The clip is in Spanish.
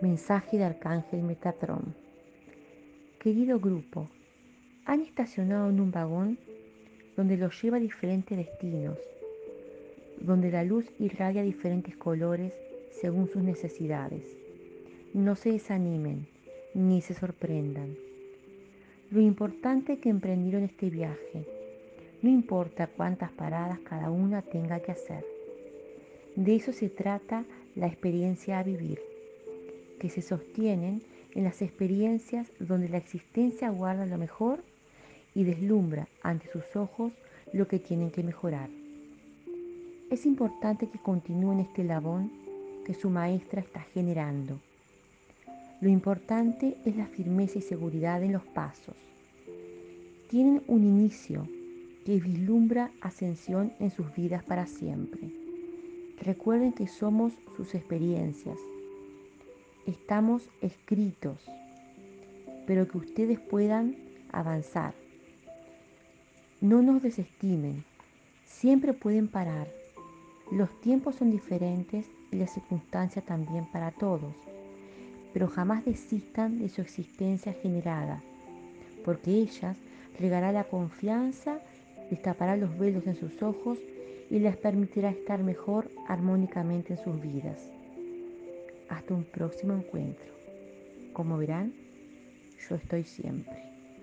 Mensaje de Arcángel Metatrón. Querido grupo, han estacionado en un vagón donde los lleva a diferentes destinos, donde la luz irradia diferentes colores según sus necesidades. No se desanimen ni se sorprendan. Lo importante que emprendieron este viaje, no importa cuántas paradas cada una tenga que hacer. De eso se trata la experiencia a vivir que se sostienen en las experiencias donde la existencia guarda lo mejor y deslumbra ante sus ojos lo que tienen que mejorar. Es importante que continúen este labón que su maestra está generando. Lo importante es la firmeza y seguridad en los pasos. Tienen un inicio que vislumbra ascensión en sus vidas para siempre. Recuerden que somos sus experiencias estamos escritos, pero que ustedes puedan avanzar. No nos desestimen, siempre pueden parar. Los tiempos son diferentes y las circunstancias también para todos, pero jamás desistan de su existencia generada, porque ellas regará la confianza, destapará los velos en sus ojos y les permitirá estar mejor armónicamente en sus vidas. Hasta un próximo encuentro. Como verán, yo estoy siempre.